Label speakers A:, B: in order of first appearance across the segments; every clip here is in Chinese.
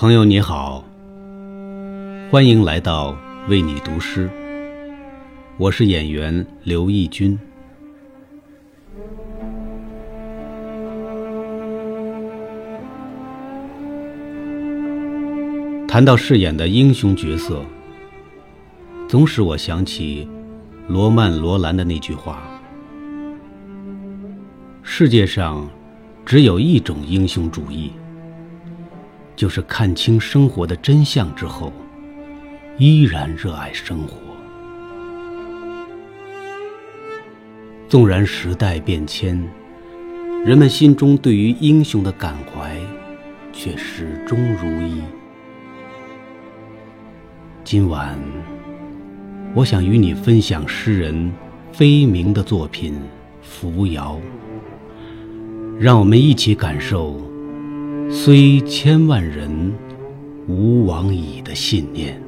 A: 朋友你好，欢迎来到为你读诗。我是演员刘义军。谈到饰演的英雄角色，总使我想起罗曼·罗兰的那句话：“世界上只有一种英雄主义。”就是看清生活的真相之后，依然热爱生活。纵然时代变迁，人们心中对于英雄的感怀却始终如一。今晚，我想与你分享诗人飞鸣的作品《扶摇》，让我们一起感受。虽千万人，吾往矣的信念。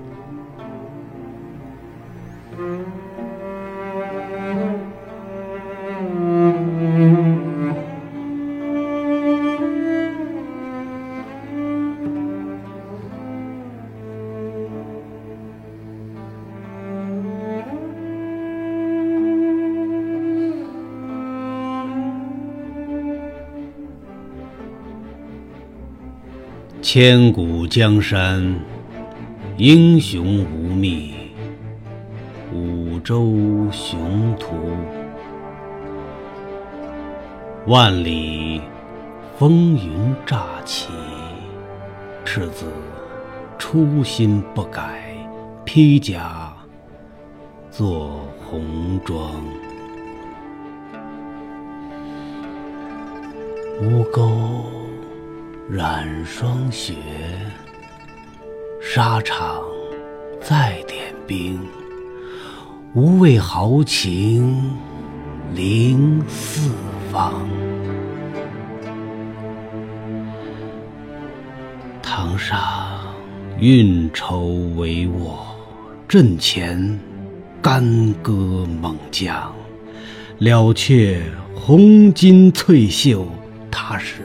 A: 千古江山，英雄无觅；五洲雄图，万里风云乍起。赤子初心不改，披甲作红装。吴钩。染霜雪，沙场再点兵。无畏豪情，凌四方。堂上运筹帷幄，阵前干戈猛将。了却红巾翠袖，踏实。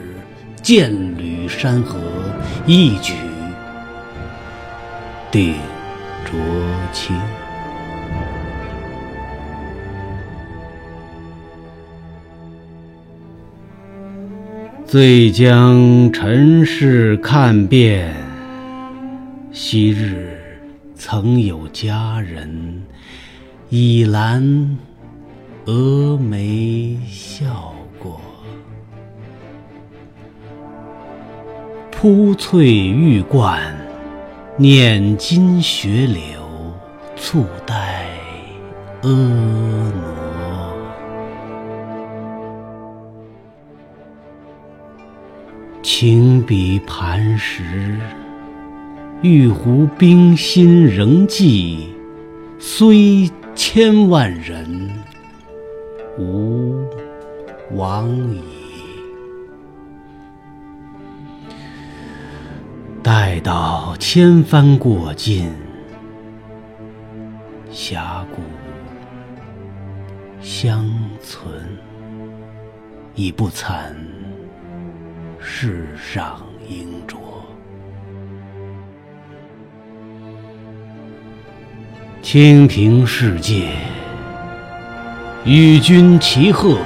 A: 剑履山河，一举定浊清。醉将尘世看遍，昔日曾有佳人，倚栏蛾眉笑过。铺翠玉冠，念金雪柳，簇带婀娜。情比磐石，玉壶冰心仍寄。虽千万人，吾往矣。待到千帆过尽，峡谷相存，已不惭世上英卓。清平世界，与君齐贺。